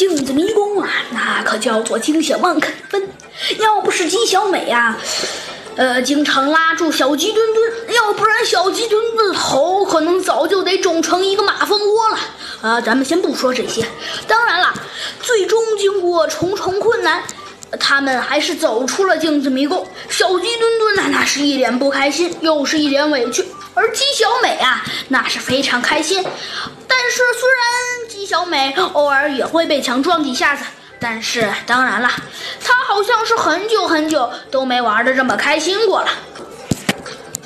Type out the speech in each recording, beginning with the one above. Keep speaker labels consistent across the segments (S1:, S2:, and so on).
S1: 镜子迷宫啊，那可叫做惊险万肯分。要不是姬小美呀，呃，经常拉住小鸡墩墩，要不然小鸡墩墩的头可能早就得肿成一个马蜂窝了。啊，咱们先不说这些。当然了，最终经过重重困难，他们还是走出了镜子迷宫。小鸡墩墩呢，那是一脸不开心，又是一脸委屈。而姬小美啊，那是非常开心。但是虽然姬小美偶尔也会被墙撞几下子，但是当然了，她好像是很久很久都没玩的这么开心过了。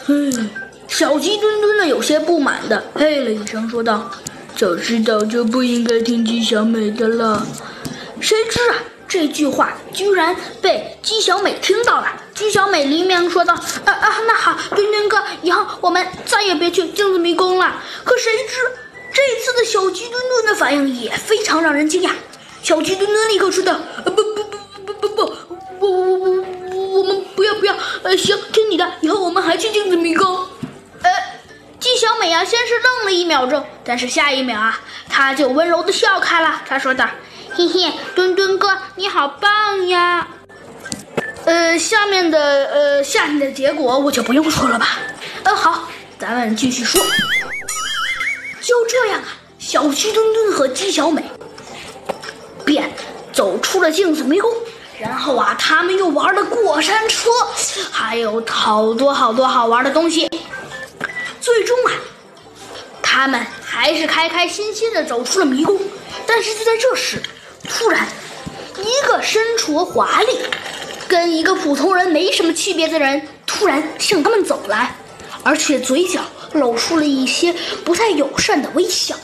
S1: 嗯，小鸡墩墩呢有些不满的嘿了一声，说道。早知道就不应该听姬小美的了。谁知啊，这句话居然被姬小美听到了。姬小美连忙说道：“啊啊，那好，墩墩哥，以后我们再也别去镜子迷宫了。”可谁知这次的小鸡墩墩的反应也非常让人惊讶。小鸡墩墩立刻说道：“不不不不不不，我我我我我们不要不要，呃，行，听你的，以后我们还去镜子迷宫。”呃姬小美啊，先是愣了一秒钟，但是下一秒啊，她就温柔的笑开了。她说道：“嘿嘿，墩墩哥，你好棒呀！”呃，下面的呃，下面的结果我就不用说了吧。呃，好，咱们继续说。就这样啊，小鸡墩墩和鸡小美便走出了镜子迷宫，然后啊，他们又玩了过山车，还有好多好多好玩的东西。最终啊，他们还是开开心心的走出了迷宫。但是就在这时，突然，一个身着华丽、跟一个普通人没什么区别的人突然向他们走来，而且嘴角露出了一些不太友善的微笑。